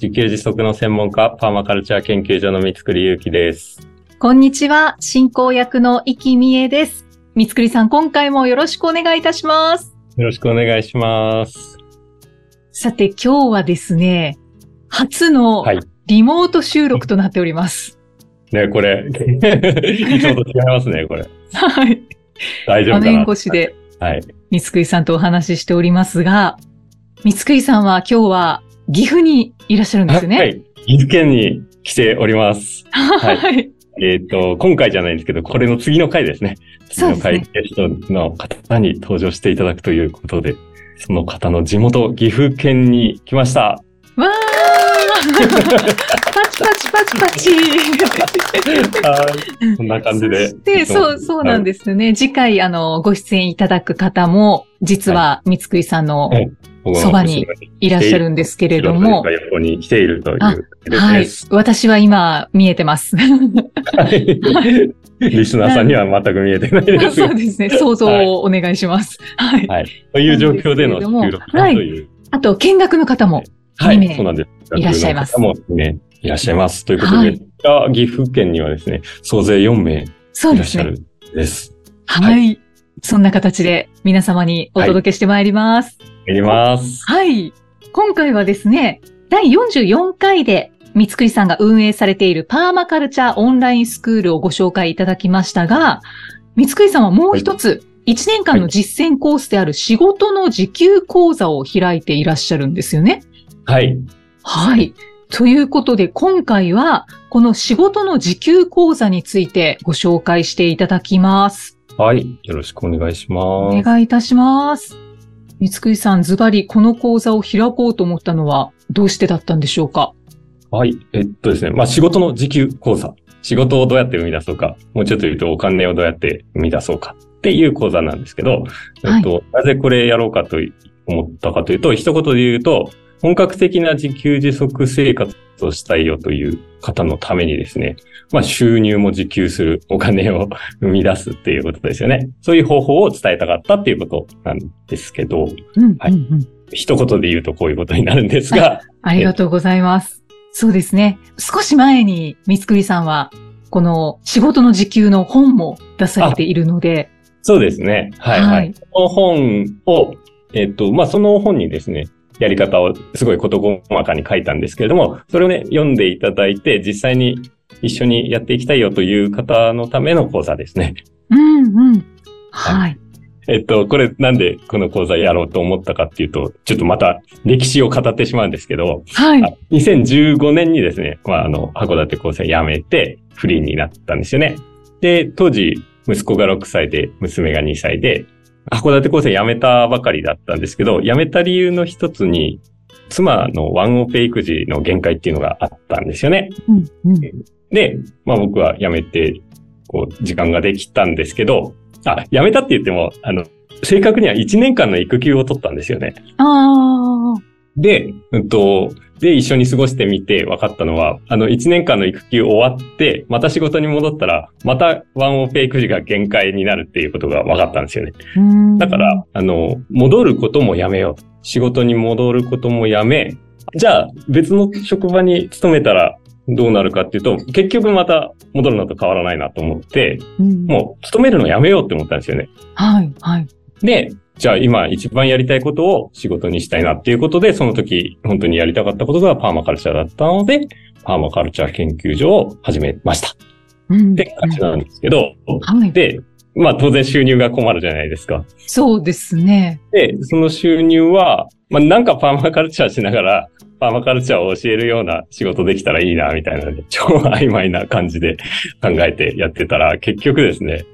自給自足の専門家、パーマカルチャー研究所の三つくりゆうきです。こんにちは、進行役の生きみえです。三つくりさん、今回もよろしくお願いいたします。よろしくお願いします。さて、今日はですね、初のはい。リモート収録となっております。ね、これ、いつもと違いますね、これ。はい。大丈夫かな？画面越しではい。三つくりさんとお話ししておりますが、三つくりさんは今日は岐阜にいらっしゃるんですよね。はい。岐阜県に来ております。はい はい。えっ、と、今回じゃないんですけど、これの次の回ですね。次の回ゲストの方に登場していただくということで、その方の地元、岐阜県に来ました。わー パチパチパチはい。こんな感じで。で、そう、そうなんす。ですよね。次回、あの、ご出演いただく方も、実は、三つくりさんのそばにいらっしゃるんですけれども、が横に来ているというはい。私は今、見えてます。はい。リスナーさんには全く見えてないですが そう。ですね。想像をお願いします。はい。はい。という状況での収録だはいという。あと、見学の方も、はい。二名そうなんです。いらっしゃいますもうね、いらっしゃいます。ということではい、あ岐阜県にはですね、総勢4名。いらっしゃるんです。はい。そんな形で皆様にお届けしてまいります。いります。はい。今回はですね、第44回で、三つくりさんが運営されているパーマカルチャーオンラインスクールをご紹介いただきましたが、三つくりさんはもう一つ、1年間の実践コースである仕事の時給講座を開いていらっしゃるんですよね。はい。はい。ということで、今回は、この仕事の時給講座についてご紹介していただきます。はい。よろしくお願いしおます。願いいたします。三つくりさん、ズバリこの講座を開こうと思ったのはどうしてだったんでしょうか？はい。えっとですね。まあ、仕事の時給講座。仕事をどうやって生み出そうか。もうちょっと言うとお金をどうやって生み出そうか。っていう講座なんですけど、えっと、なぜこれやろうかと思ったかというと、一言で言うと、本格的な自給自足生活をしたいよという方のためにですね、まあ収入も自給するお金を生み出すっていうことですよね。そういう方法を伝えたかったっていうことなんですけど、一言で言うとこういうことになるんですが、ありがとうございます。そうですね。少し前に三つくりさんは、この仕事の時給の本も出されているので、そうですね。はい、は。はいいこの本を、えっと、まあ、その本にですね、やり方をすごい事細かに書いたんですけれども、それをね、読んでいただいて、実際に一緒にやっていきたいよという方のための講座ですね。うんうん。はい。えっと、これなんでこの講座やろうと思ったかっていうと、ちょっとまた歴史を語ってしまうんですけど、はい。あ2015年にですね、まあ、あの、函館高専辞めてフリーになったんですよね。で、当時、息子が6歳で、娘が2歳で、函館高専辞めたばかりだったんですけど、辞めた理由の一つに、妻のワンオペ育児の限界っていうのがあったんですよね。うんうん。で、まあ僕は辞めて、こう、時間ができたんですけど、あ、辞めたって言っても、あの、正確には1年間の育休を取ったんですよね。ああ。で、うんと、で、一緒に過ごしてみて分かったのは、あの、1年間の育休終わって、また仕事に戻ったら、またワンオペ育児が限界になるっていうことが分かったんですよね。うんだから、、あの、戻ることもやめよう。仕事に戻ることもやめ、じゃあ別の職場に勤めたらどうなるかっていうと、結局また戻るのと変わらないなと思って、うん、もう勤めるのやめようって思ったんですよね。はい、はい。で、じゃあ今一番やりたいことを仕事にしたいなっていうことで、その時本当にやりたかったことがパーマカルチャーだったので、パーマカルチャー研究所を始めました。うんって感じなんですけど、はい。で、まあ当然収入が困るじゃないですか。そうですね。で、その収入は、まあなんかパーマカルチャーしながら、パーマカルチャーを教えるような仕事できたらいいな、みたいなね、超曖昧な感じで考えてやってたら、結局ですね、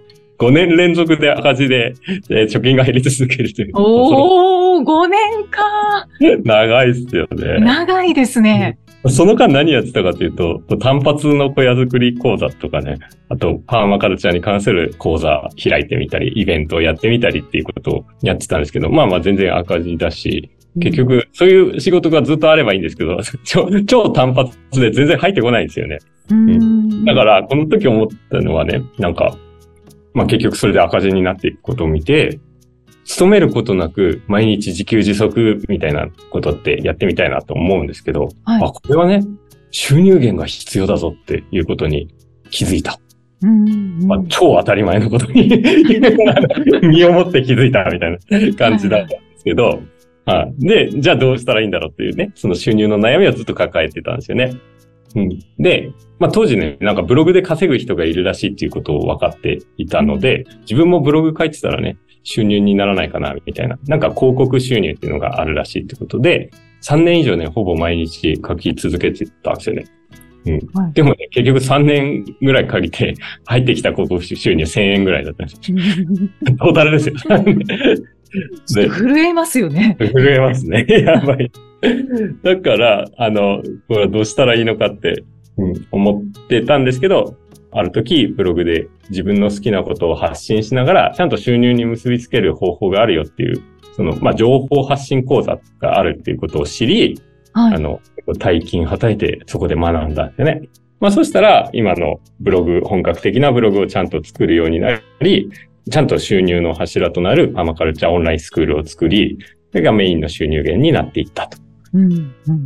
5年連続で赤字で、えー貯金が減り続けるという。おー、5年か。長いっすよね。長いですね。その間何やってたかというと、単発の小屋作り講座とかね、あとパーマカルチャーに関する講座開いてみたり、イベントをやってみたりっていうことをやってたんですけど、まあまあ全然赤字だし、結局、そういう仕事がずっとあればいいんですけど、超超単発で全然入ってこないんですよね。うんだから、この時思ったのはね、なんか、まあ結局それで赤字になっていくことを見て、勤めることなく毎日自給自足みたいなことってやってみたいなと思うんですけど、はいあ、これはね、収入源が必要だぞっていうことに気づいた。うんまあ、超当たり前のことに 身をもって気づいたみたいな感じだったんですけど、はい。で、じゃあどうしたらいいんだろうっていうね、その収入の悩みをずっと抱えてたんですよね。うん。で、まあ当時ね、なんかブログで稼ぐ人がいるらしいっていうことを分かっていたので、自分もブログ書いてたらね、収入にならないかな、みたいな。なんか広告収入っていうのがあるらしいってことで、3年以上ね、ほぼ毎日書き続けてたんですよね。うん。はいでもね、結局3年ぐらいかけて入ってきた広告収入1000円ぐらいだったんですよ。トータルですよ。震えますよね。震えますね。やばい。だから、あの、これはどうしたらいいのかって、うん、思ってたんですけど、ある時、ブログで自分の好きなことを発信しながら、ちゃんと収入に結びつける方法があるよっていう、その、まあ、情報発信講座があるっていうことを知り、はい。あの、大金はたいてそこで学んだんですよね。まあそしたら、今のブログ、本格的なブログをちゃんと作るようになり、ちゃんと収入の柱となるパーマカルチャーオンラインスクールを作り、それがメインの収入源になっていったと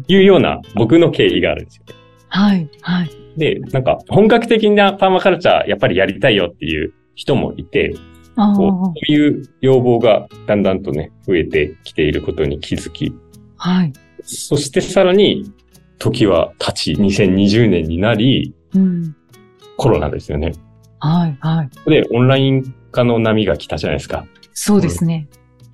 いうような僕の経緯があるんですよね。はい。はい。で、なんか本格的なパーマカルチャーやっぱりやりたいよっていう人もいて、あこういう要望がだんだんとね、増えてきていることに気づき、あ。はい。そしてさらに時は経ち、2020年になり、うん。コロナですよね。はい。はい。で、オンライン化の波が来たじゃないですか。そうですね。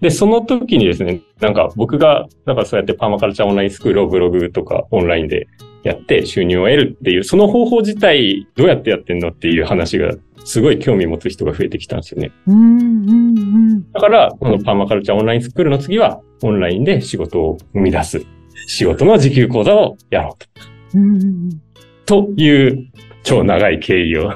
で、その時にですね、なんか僕が、なんかそうやってパーマカルチャーオンラインスクールをブログとかオンラインでやって収入を得るっていう、その方法自体どうやってやってんのっていう話がすごい興味持つ人が増えてきたんですよね。うん。うん。うん。だから、このパーマカルチャーオンラインスクールの次は、オンラインで仕事を生み出す。仕事の時給講座をやろうと。うんうん。という超長い経緯を。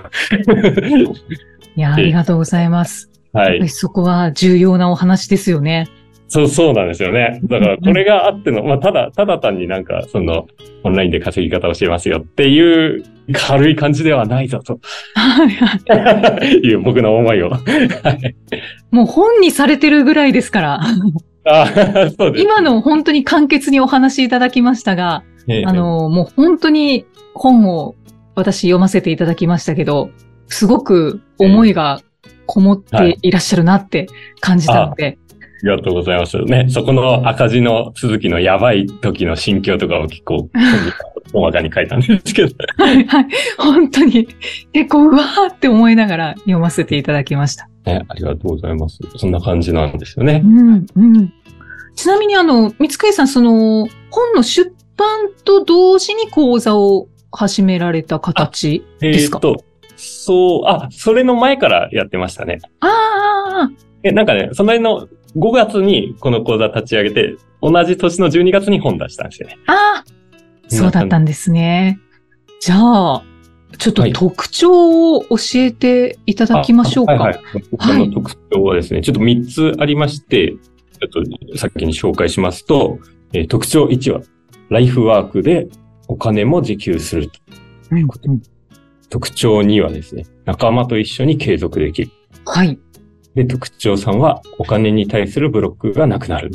いや、ありがとうございます。はい。そこは重要なお話ですよね。そう、そうなんですよね。だから、これがあっての、まあ、ただ、ただ単になんか、その、オンラインで稼ぎ方を教えますよっていう、軽い感じではないぞ、とはいはい。いう僕の思いを。はいもう本にされてるぐらいですから。あそうです。今の本当に簡潔にお話しいただきましたが、ええ、あの、もう本当に本を私読ませていただきましたけど、すごく思いがこもっていらっしゃるなって感じたので、ありがとうございます。ね、そこの赤字の続きのやばい時の心境とかを結構、大まかに書いたんですけど。はいはい。本当に結構うわーって思いながら読ませていただきました。ね、ありがとうございます。そんな感じなんですよねう。ん、うん。ちなみにあの、三つさん、その、本の出版と同時に講座を始められた形えですか？ーっと、そう、あ、それの前からやってましたね。ああ、え、なんかね、その辺の5月にこの講座立ち上げて、同じ年の12月に本出したんですよね。ああ、そうだったんですね。じゃあ、ちょっとはい特徴を教えていただきましょうか。あはいはい。この特徴はですね、ちょっと3つありまして、ちょっと先に紹介しますと、えー特徴1は、ライフワークでお金も自給する。うんうん特徴2はですね、仲間と一緒に継続できる。はい。で、特徴3は、お金に対するブロックがなくなる。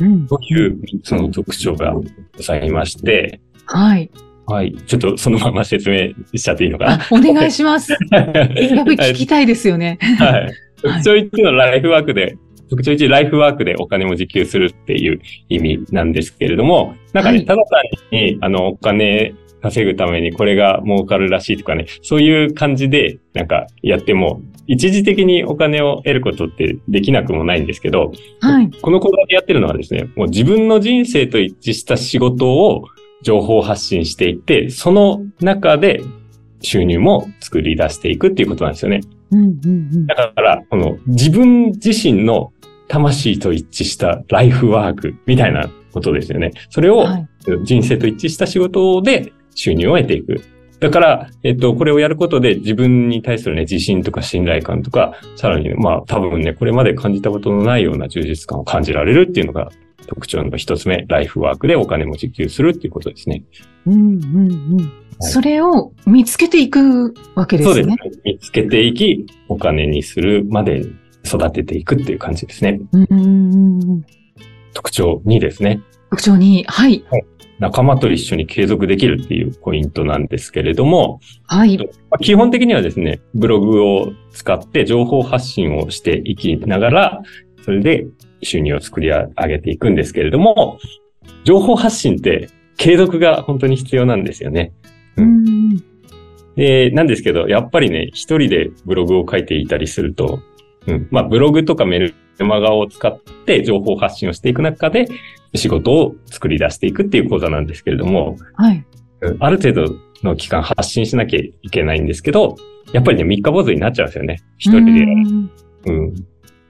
うんという3つの特徴がございまして、はい。はい。ちょっとそのまま説明しちゃっていいのかなあ、お願いします。やっぱり聞きたいですよね。はい。特徴1のライフワークで、特徴1、ライフワークでお金も自給するっていう意味なんですけれども、なんかね、はいただ単に、あの、お金稼ぐためにこれが儲かるらしいとかね、そういう感じで、なんかやっても、一時的にお金を得ることってできなくもないんですけど、はい。この講座でやってるのはですね、もう自分の人生と一致した仕事を情報発信していって、その中で収入も作り出していくっていうことなんですよね。うんうんうんだから、この自分自身の魂と一致したライフワークみたいなことですよね。それをはい。人生と一致した仕事で収入を得ていく。だから、えっと、これをやることで自分に対するね、自信とか信頼感とか、さらにね、まあ多分ね、これまで感じたことのないような充実感を感じられるっていうのが特徴の一つ目、ライフワークでお金も受給するっていうことですね。うんうんうん。それを見つけていくわけですね。そうですね。見つけていき、お金にするまでに育てていくっていう感じですね。うんうんうん。特徴2ですね。特徴に、はい。仲間と一緒に継続できるっていうポイントなんですけれども、はい。まあ基本的にはですね、ブログを使って情報発信をしていきながら、それで収入を作り上げていくんですけれども、情報発信って継続が本当に必要なんですよね。ううんん。で、なんですけど、やっぱりね、一人でブログを書いていたりすると、うん、まあ、ブログとかメルマガを使って情報発信をしていく中で、仕事を作り出していくっていう講座なんですけれども、はい。うんある程度の期間発信しなきゃいけないんですけど、やっぱりね、三日坊主になっちゃうんですよね。一人でうん。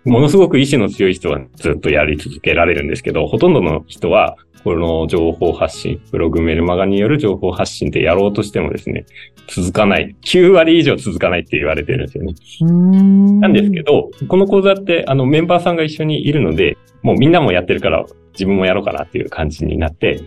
ものすごく意志の強い人はずっとやり続けられるんですけど、ほとんどの人は、この情報発信、ブログメルマガによる情報発信ってやろうとしてもですね、続かない。9割以上続かないって言われてるんですよね。うん。なんですけど、この講座って、あの、メンバーさんが一緒にいるので、もうみんなもやってるから、自分もやろうかなっていう感じになって、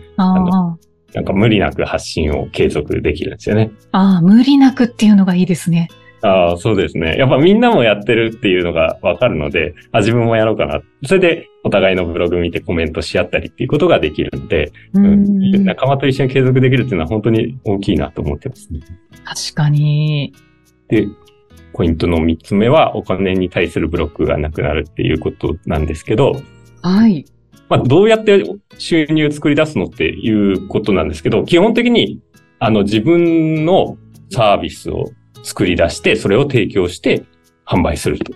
なんか無理なく発信を継続できるんですよね。ああ、無理なくっていうのがいいですね。ああ、そうですね。やっぱみんなもやってるっていうのがわかるので、あ、自分もやろうかな。それで、お互いのブログ見てコメントし合ったりっていうことができるので、ううんん。仲間と一緒に継続できるっていうのは本当に大きいなと思ってますね。確かに。で、ポイントの三つ目は、お金に対するブロックがなくなるっていうことなんですけど、はい。まあ、どうやって収入を作り出すのっていうことなんですけど、基本的に、あの、自分のサービスを作り出して、それを提供して販売すると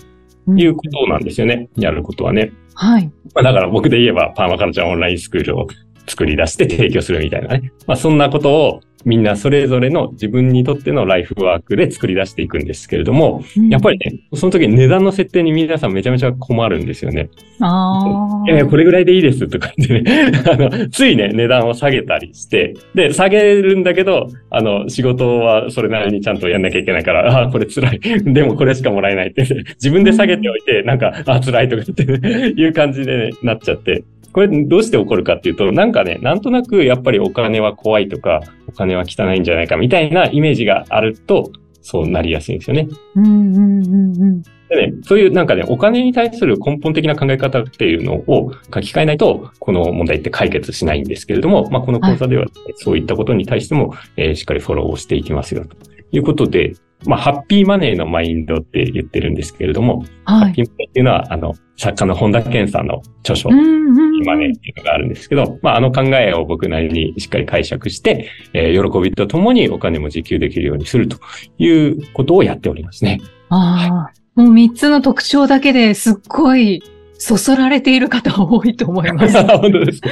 いうことなんですよね。やることはね。はい。まあ、だから僕で言えば、パーマカルチャーオンラインスクールを作り出して提供するみたいなね。まあ、そんなことをみんなそれぞれの自分にとってのライフワークで作り出していくんですけれども、やっぱりね、その時値段の設定に皆さんめちゃめちゃ困るんですよね。ああ。いやいや、これぐらいでいいですとか言ってね、あの、ついね、値段を下げたりして、で、下げるんだけど、あの、仕事はそれなりにちゃんとやんなきゃいけないから、ああ、これ辛い。でもこれしかもらえないって、自分で下げておいて、なんか、ああ、辛いとかって、ね、いう感じで、ね、なっちゃって。これどうして起こるかっていうと、なんかね、なんとなくやっぱりお金は怖いとか、お金は汚いんじゃないかみたいなイメージがあると、そうなりやすいんですよね。うんうんうんうん。でね、そういうなんかね、お金に対する根本的な考え方っていうのを書き換えないと、この問題って解決しないんですけれども、まあ、この講座では、そういったことに対しても、えーしっかりフォローをしていきますよ、ということで、まあ、ハッピーマネーのマインドって言ってるんですけれども、はい。ハッピーマネーっていうのは、あの、作家の本田健さんの著書、うんうんうんマネーっていうのがあるんですけど、まあ、あの考えを僕なりにしっかり解釈して、えー喜びとともにお金も自給できるようにするということをやっておりますね。ああ。もう三つの特徴だけですっごいそそられている方多いと思います。本当ですか？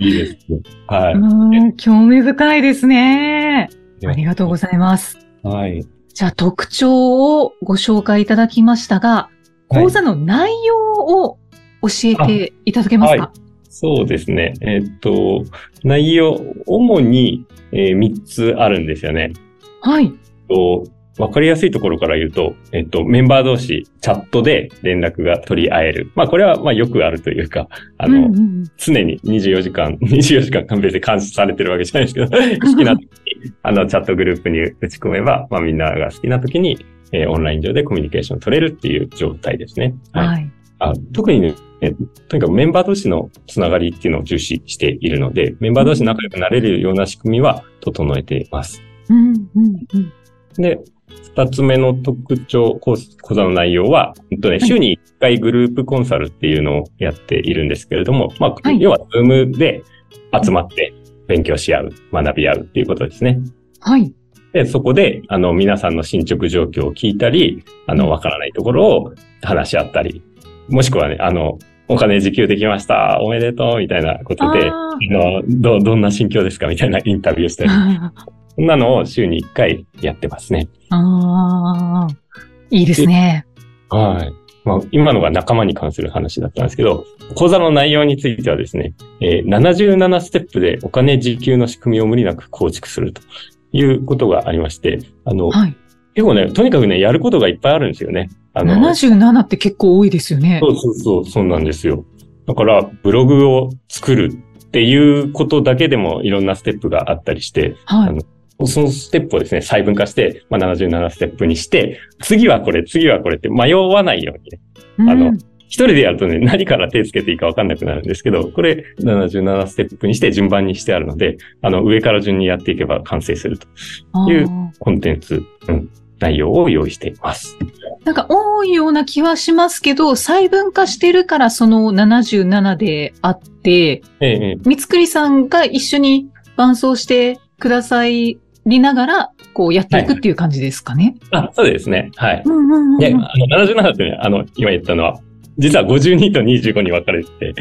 いいですね。はうん興味深いですね。い。ありがとうございます。はい。じゃあ特徴をご紹介いただきましたが、講座の内容を教えていただけますか、そうですね。えっと、内容、主に、え3つあるんですよね。はい。とわかりやすいところから言うと、えっと、メンバー同士、チャットで連絡が取り合える。まあ、これは、まあ、よくあるというか、あの、うんうんうん常に24時間、24時間別に監視されてるわけじゃないですけど、好きな時に、あの、チャットグループに打ち込めば、まあ、みんなが好きな時に、えーオンライン上でコミュニケーション取れるっていう状態ですね。はい。はい。あ特にね、えとにかくメンバー同士のつながりっていうのを重視しているので、メンバー同士仲良くなれるような仕組みは整えています。うんうんうんで、二つ目の特徴、講講座の内容は、えっとね、週に一回グループコンサルっていうのをやっているんですけれども、まあ、はい要は、ズームで集まって勉強し合う、学び合うっていうことですね。はい。で、そこで、あの、皆さんの進捗状況を聞いたり、あの、わからないところを話し合ったり、もしくはね、あの、お金自給できました、おめでとう、みたいなことで、ああの、ど、どんな心境ですかみたいなインタビューしたり、ー そんなのを週に1回やってますね。あー。いいですね。はい。まあ、今のが仲間に関する話だったんですけど、講座の内容についてはですね、えー、77ステップでお金自給の仕組みを無理なく構築するということがありまして、あの、はい、結構ね、とにかくね、やることがいっぱいあるんですよね。あの、77って結構多いですよね。そうそうそう、そうなんですよ。だから、ブログを作るっていうことだけでもいろんなステップがあったりして、はい、あのそのステップをですね、細分化して、まあ、77ステップにして、次はこれ、次はこれって迷わないようにね。うん、あの、一人でやるとね、何から手つけていいかわかんなくなるんですけど、これ77ステップにして順番にしてあるので、あの、上から順にやっていけば完成するというコンテンツ、うん、内容を用意しています。なんか多いような気はしますけど、細分化してるからその77であって、ええ、三つくりさんが一緒に伴走してくださいりながら、こうやっていくっていう感じですかね。はい、あ、そうですね。はい。うんうんうん、で、あの、77ってね、あの、今言ったのは、実は52と25に分かれてて、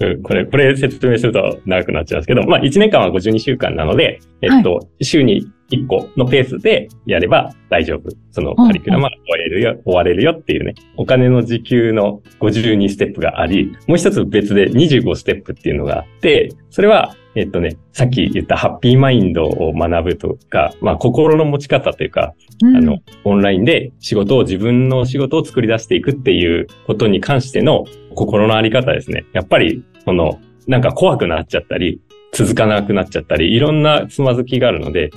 うん、これ、これ説明すると長くなっちゃうんですけど、まあ1年間は52週間なので、えっと、はい、週に1個のペースでやれば大丈夫。そのカリキュラムは終われるよ、終われるよっていうね、お金の時給の52ステップがあり、もう一つ別で25ステップっていうのがあって、それはえっとね、さっき言ったハッピーマインドを学ぶとか、まあ心の持ち方というか、うん、あの、オンラインで仕事を自分の仕事を作り出していくっていうことに関しての心のあり方ですね。やっぱり、その、なんか怖くなっちゃったり、続かなくなっちゃったり、いろんなつまずきがあるので、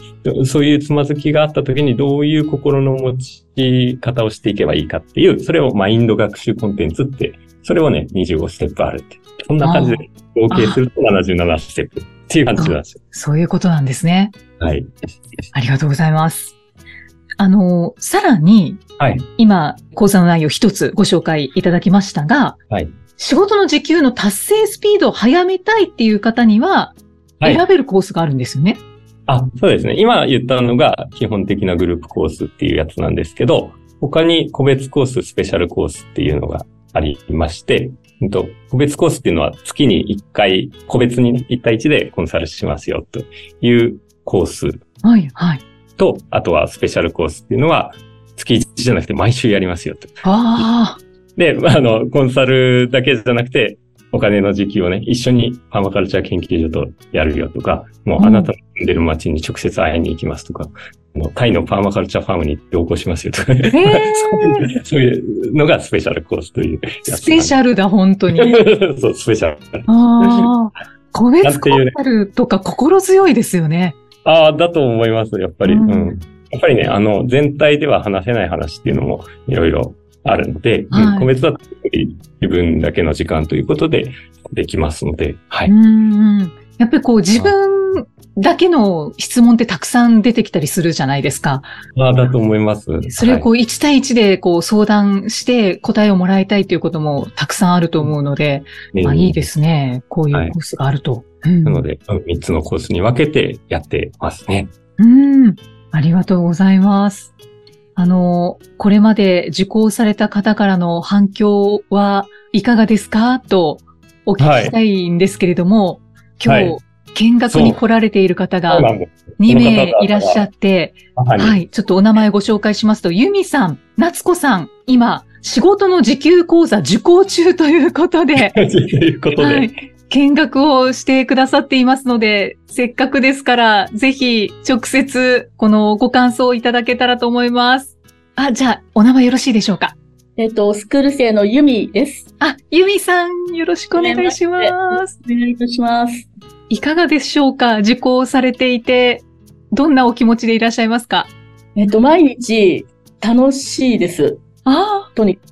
そういうつまずきがあった時にどういう心の持ち方をしていけばいいかっていう、それをマインド学習コンテンツって、それをね、25ステップあるって。そんな感じで合計すると77ステップっていう感じなんですよ。そういうことなんですね。はい。ありがとうございます。あの、さらに、はい、今、講座の内容一つご紹介いただきましたが、はい、仕事の時給の達成スピードを早めたいっていう方には、選べるコースがあるんですよね。はい、あ、そうですね。今言ったのが基本的なグループコースっていうやつなんですけど、他に個別コース、スペシャルコースっていうのがありまして、個別コースっていうのは月に1回、個別に1対1でコンサルしますよというコース。はい、はい。と、あとはスペシャルコースっていうのは月1じゃなくて毎週やりますよと。ああ。で、あの、コンサルだけじゃなくて、お金の時期をね、一緒にパーマカルチャー研究所とやるよとか、もうあなたの住んでる街に直接会いに行きますとか、のタイのパーマカルチャーファームに同行しますよとか、ね、そういうのがスペシャルコースというスペシャルだ、本当に。そう、スペシャル。ああ。個別コンサルとか心強いですよね。ああ、だと思います、やっぱり。うん、うん。やっぱりね、あの、全体では話せない話っていうのもいろいろあるので、はい、個別だと自分だけの時間ということでできますので、はい。うんやっぱりこう自分だけの質問ってたくさん出てきたりするじゃないですか。ああ、だと思います。それをこう1対1でこう相談して答えをもらいたいということもたくさんあると思うので、まあいいですね。こういうコースがあると。はい、なので、3つのコースに分けてやってますね。うん。ありがとうございます。あの、これまで受講された方からの反響はいかがですか？とお聞きしたいんですけれども、はい、今日、見学に来られている方が2名いらっしゃって、はい、はい、ちょっとお名前ご紹介しますと、ユミさん、夏子さん、今、仕事の時給講座受講中ということで、ということで、はい、見学をしてくださっていますので、せっかくですから、ぜひ直接このご感想をいただけたらと思います。あ、じゃあ、お名前よろしいでしょうか？えっと、スクール生のユミです。あ、ユミさん、よろしくお願いします。お願いいたします。いかがでしょうか？受講されていて、どんなお気持ちでいらっしゃいますか？えっと、毎日楽しいです。ああ。とにかく。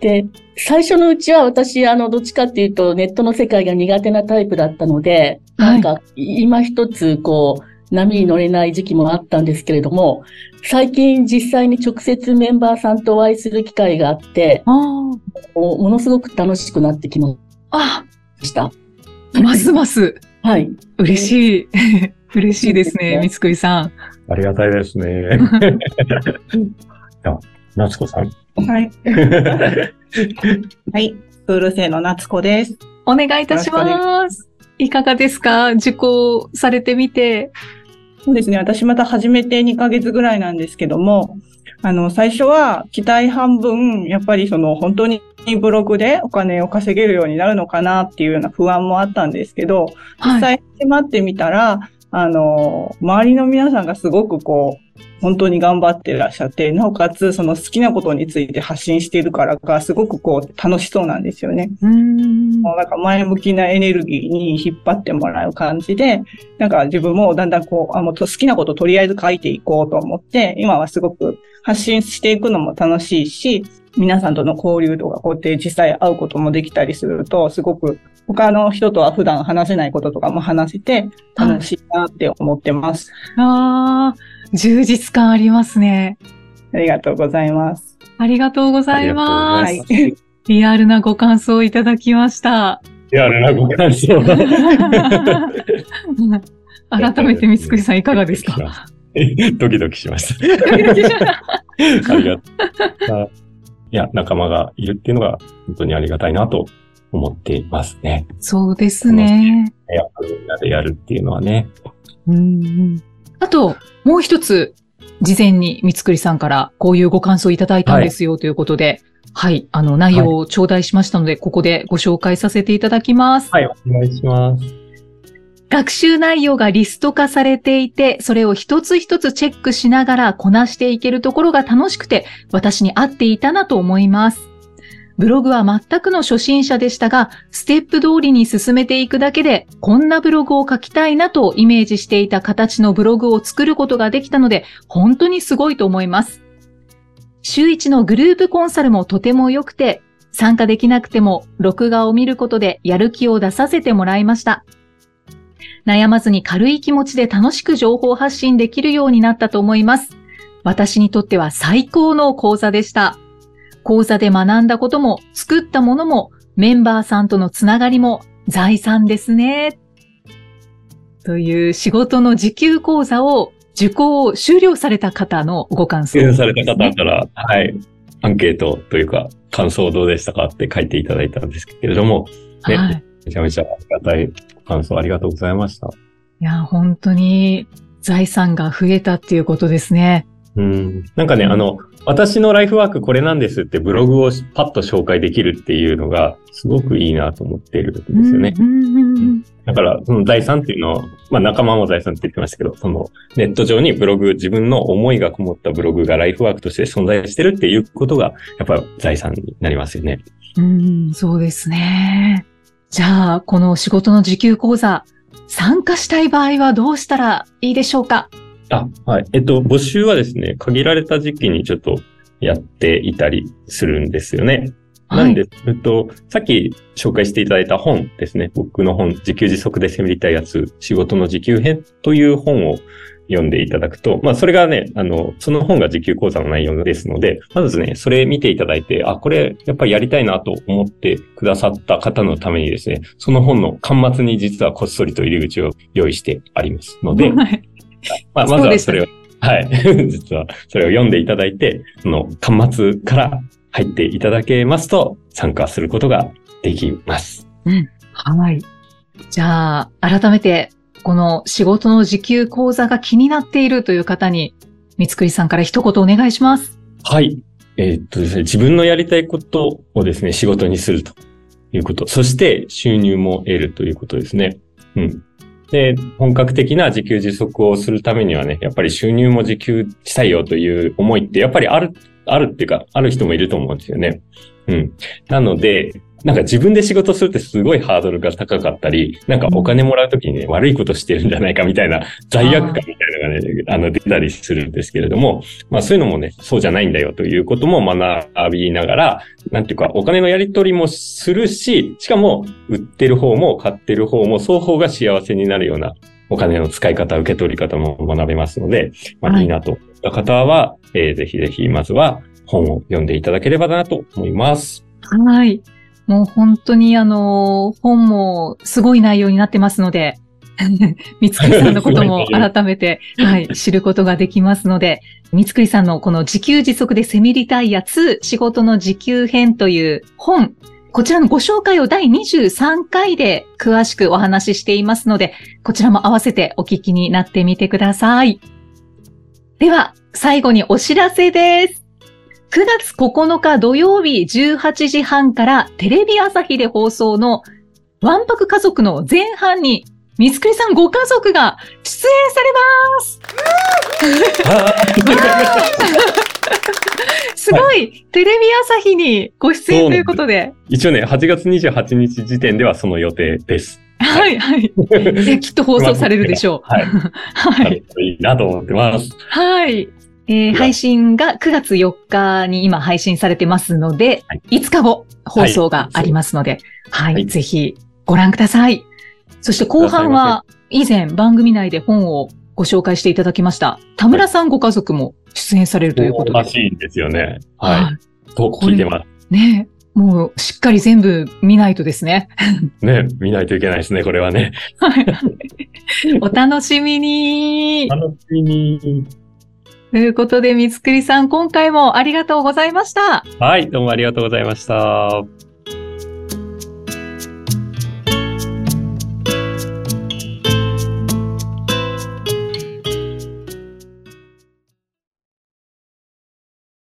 で、最初のうちは私、あの、どっちかっていうと、ネットの世界が苦手なタイプだったので、なんか、今一つ、こう、波に乗れない時期もあったんですけれども、最近実際に直接メンバーさんとお会いする機会があって、ものすごく楽しくなってきました。ますます。はい。嬉しい。嬉しいですね、三つくいさん。ありがたいですね。夏子さん。はい。はい。プール生の夏子です。お願いいたします。いかがですか？受講されてみて。そうですね。私また始めて2ヶ月ぐらいなんですけども、あの、最初は期待半分、やっぱりその本当にブログでお金を稼げるようになるのかなっていうような不安もあったんですけど、実際始まってみたら、あの、周りの皆さんがすごくこう、本当に頑張ってらっしゃって、なおかつその好きなことについて発信しているからか、すごくこう楽しそうなんですよね。うん。もうなんか前向きなエネルギーに引っ張ってもらう感じで、なんか自分もだんだんこう、あもう好きなこととりあえず書いていこうと思って、今はすごく発信していくのも楽しいし、皆さんとの交流とかこうやって実際会うこともできたりすると、すごく他の人とは普段話せないこととかも話せて楽しいなって思ってます。ああ、充実感ありますね。ありがとうございます。ありがとうございまはす。い。リアルなご感想をいただきました。いや、あれな、ご感想。改めて三つくりさんいかがですか？ドキドキしました。ありがとう。や、仲間がいるっていうのが本当にありがたいなと思っていますね。そうですね。やっぱりみんなでやるっていうのはね。うんうんあと、もう一つ、事前に三つくりさんからこういうご感想いただいたんですよということで、はい、あの、内容を頂戴しましたので、ここでご紹介させていただきます。はい、お願いします。学習内容がリスト化されていて、それを一つ一つチェックしながらこなしていけるところが楽しくて、私に合っていたなと思います。ブログは全くの初心者でしたが、ステップ通りに進めていくだけで、こんなブログを書きたいなとイメージしていた形のブログを作ることができたので、本当にすごいと思います。週一のグループコンサルもとても良くて、参加できなくても録画を見ることでやる気を出させてもらいました。悩まずに軽い気持ちで楽しく情報発信できるようになったと思います。私にとっては最高の講座でした。講座で学んだことも作ったものもメンバーさんとのつながりも財産ですね。という仕事の時給講座を受講を終了された方のご感想、出演された方から、はい、アンケートというか、感想どうでしたかって書いていただいたんですけれども、ねはい。めちゃめちゃありがたい感想ありがとうございました。いや、本当に財産が増えたっていうことですね。うん。なんかね、あの、私のライフワークこれなんですってブログをパッと紹介できるっていうのがすごくいいなと思っているんですよね。うんうんうんうんだから、その財産っていうのを、まあ仲間も財産って言ってましたけど、そのネット上にブログ、自分の思いがこもったブログがライフワークとして存在してるっていうことが、やっぱ財産になりますよね。うん、そうですね。じゃあ、この仕事の時給講座、参加したい場合はどうしたらいいでしょうか？あ、はい。えっと、募集はですね、限られた時期にちょっとやっていたりするんですよね。なんで、えっと、さっき紹介していただいた本ですね。僕の本、自給自足で攻めりたいやつ、仕事の時給編という本を読んでいただくと、まあ、それがね、あの、その本が時給講座の内容ですので、まずね、それ見ていただいて、あ、これ、やっぱりやりたいなと思ってくださった方のためにですね、その本の端末に実はこっそりと入り口を用意してありますので、はいまあ、まずはそれを、はい。実は、それを読んでいただいて、その端末から入っていただけますと、参加することができます。はい。じゃあ、改めて、この仕事の時給講座が気になっているという方に、三つくりさんから一言お願いします。はい。えーっとですね、自分のやりたいことをですね、仕事にするということ。そして、収入も得るということですね。うん。で、本格的な自給自足をするためにはね、やっぱり収入も自給したいよという思いって、やっぱりある、あるっていうか、ある人もいると思うんですよね。うん。なので、なんか自分で仕事するってすごいハードルが高かったり、なんかお金もらうときにね、悪いことしてるんじゃないかみたいな罪悪感みたいなのがね、あの出たりするんですけれども、まあそういうのもね、そうじゃないんだよということも学びながら、なんていうか、お金のやり取りもするし、しかも、売ってる方も買ってる方も双方が幸せになるようなお金の使い方、受け取り方も学べますので、まあはいいいなと思った方は、えーぜひぜひまずは本を読んでいただければなと思います。はい。もう本当にあの、本もすごい内容になってますので、三つくりさんのことも改めて、はい、知ることができますので、三つくりさんのこの自給自足でセミリタイヤ2仕事の時給編という本、こちらのご紹介を第23回で詳しくお話ししていますので、こちらも合わせてお聞きになってみてください。では、最後にお知らせです。9月9日土曜日18時半からテレビ朝日で放送のワンパク家族の前半に、三つくりさんご家族が出演されますすごいテレビ朝日にご出演ということで。一応ね、8月28日時点ではその予定です。はい、はい。えきっと放送されるでしょう。はい。はい。いいなと思ってます。はい。えー配信が9月4日に今配信されてますので、はい5日後放送がありますので、はい、はいぜひご覧ください。そして後半は以前番組内で本をご紹介していただきました。田村さんご家族も出演されるということで。らしいんですよね。はい。と聞いてます。い。ねもうしっかり全部見ないとですね。ね、見ないといけないですね、これはね。はいお楽しみに。楽しみに。ということで、三つくりさん、今回もありがとうございました。はい、どうもありがとうございました。